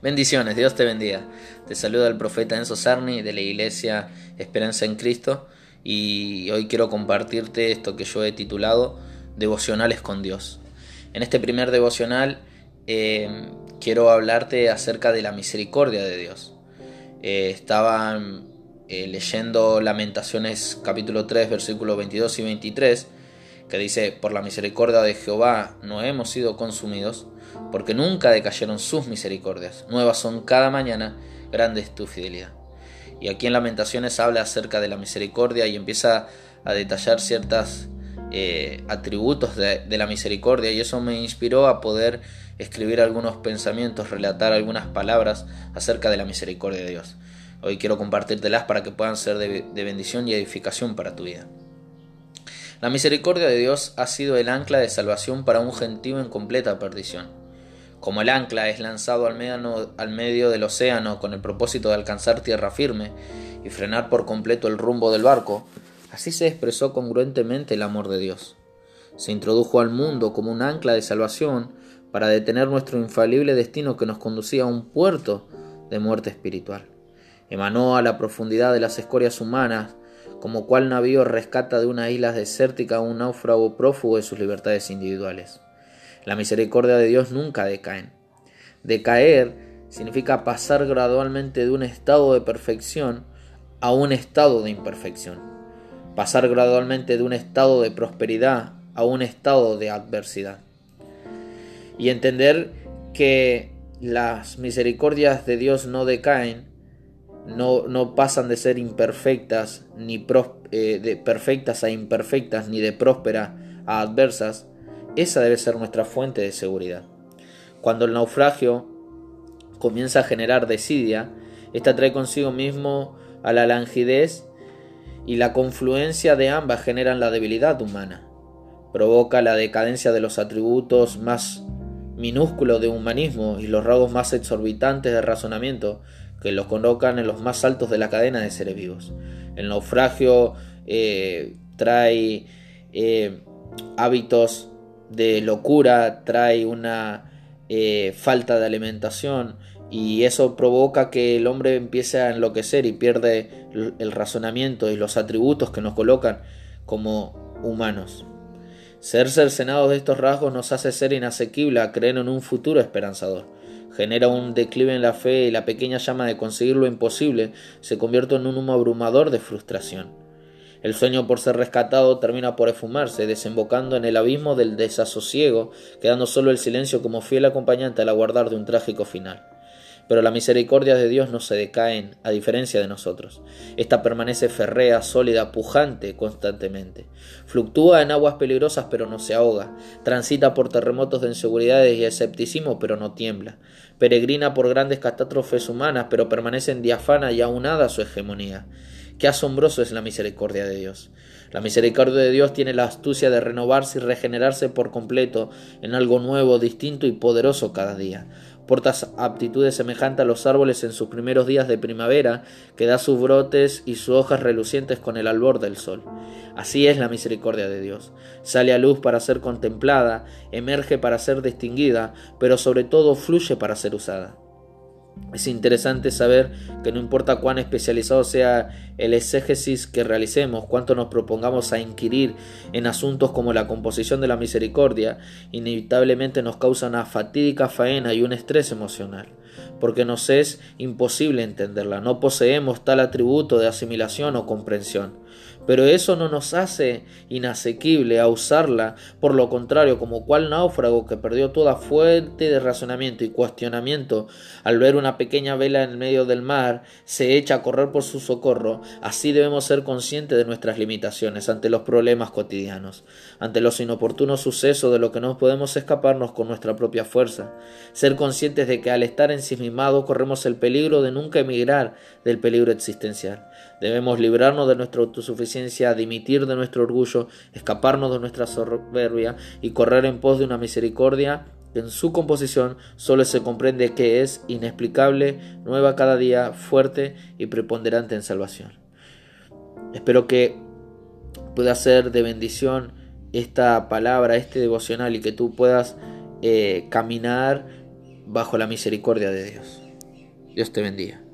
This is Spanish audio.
Bendiciones, Dios te bendiga. Te saluda el profeta Enzo Sarni de la iglesia Esperanza en Cristo y hoy quiero compartirte esto que yo he titulado Devocionales con Dios. En este primer devocional eh, quiero hablarte acerca de la misericordia de Dios. Eh, estaba eh, leyendo Lamentaciones capítulo 3 versículos 22 y 23 que dice, por la misericordia de Jehová no hemos sido consumidos porque nunca decayeron sus misericordias. Nuevas son cada mañana, grande es tu fidelidad. Y aquí en Lamentaciones habla acerca de la misericordia y empieza a detallar ciertos eh, atributos de, la misericordia y eso me inspiró a poder escribir algunos pensamientos, relatar algunas palabras acerca de la misericordia de Dios. Hoy quiero compartírtelas para que puedan ser de bendición y edificación para tu vida. La misericordia de Dios ha sido el ancla de salvación para un gentío en completa perdición. Como el ancla es lanzado al al medio del océano con el propósito de alcanzar tierra firme y frenar por completo el rumbo del barco, así se expresó congruentemente el amor de Dios. Se introdujo al mundo como un ancla de salvación para detener nuestro infalible destino que nos conducía a un puerto de muerte espiritual. Emanó a la profundidad de las escorias humanas, como cual navío rescata de una isla desértica a un náufrago prófugo de sus libertades individuales. La misericordia de Dios nunca decae. Decaer significa pasar gradualmente de un estado de perfección a un estado de imperfección. Pasar gradualmente de un estado de prosperidad a un estado de adversidad. Y entender que las misericordias de Dios no decaen, no, pasan de ser imperfectas, ni eh, de perfectas a imperfectas, ni de próspera a adversas, esa debe ser nuestra fuente de seguridad. Cuando el naufragio comienza a generar desidia, esta trae consigo mismo a la langidez y la confluencia de ambas generan la debilidad humana. Provoca la decadencia de los atributos más minúsculos de humanismo y los rasgos más exorbitantes de razonamiento que los colocan en los más altos de la cadena de seres vivos. El naufragio eh, trae eh, hábitos de locura, trae una eh, falta de alimentación y eso provoca que el hombre empiece a enloquecer y pierde el razonamiento y los atributos que nos colocan como humanos. Ser cercenados de estos rasgos nos hace ser inasequible a creer en un futuro esperanzador. Genera un declive en la fe y la pequeña llama de conseguir lo imposible se convierte en un humo abrumador de frustración. El sueño por ser rescatado termina por esfumarse, desembocando en el abismo del desasosiego, quedando solo el silencio como fiel acompañante al aguardar de un trágico final. Pero la misericordia de Dios no se decae, a diferencia de nosotros. Esta permanece férrea, sólida, pujante constantemente. Fluctúa en aguas peligrosas pero no se ahoga. Transita por terremotos de inseguridades y escepticismo pero no tiembla. Peregrina por grandes catástrofes humanas pero permanece en diafana y aunada a su hegemonía. Qué asombroso es la misericordia de Dios. La misericordia de Dios tiene la astucia de renovarse y regenerarse por completo en algo nuevo, distinto y poderoso cada día. Porta aptitudes semejantes a los árboles en sus primeros días de primavera, que da sus brotes y sus hojas relucientes con el albor del sol. Así es la misericordia de Dios. Sale a luz para ser contemplada, emerge para ser distinguida, pero sobre todo fluye para ser usada. Es interesante saber que no importa cuán especializado sea el exégesis que realicemos, cuánto nos propongamos a inquirir en asuntos como la composición de la misericordia, inevitablemente nos causa una fatídica faena y un estrés emocional, porque nos es imposible entenderla, no poseemos tal atributo de asimilación o comprensión. Pero eso no nos hace inasequible a usarla, por lo contrario, como cual náufrago que perdió toda fuente de razonamiento y cuestionamiento al ver una pequeña vela en el medio del mar, se echa a correr por su socorro, así debemos ser conscientes de nuestras limitaciones ante los problemas cotidianos, ante los inoportunos sucesos de lo que no podemos escaparnos con nuestra propia fuerza, ser conscientes de que al estar ensimismados corremos el peligro de nunca emigrar del peligro existencial. Debemos librarnos de nuestra autosuficiencia, dimitir de nuestro orgullo, escaparnos de nuestra soberbia y correr en pos de una misericordia que en su composición solo se comprende que es inexplicable, nueva cada día, fuerte y preponderante en salvación. Espero que pueda ser de bendición esta palabra, este devocional y que tú puedas eh, caminar bajo la misericordia de Dios. Dios te bendiga.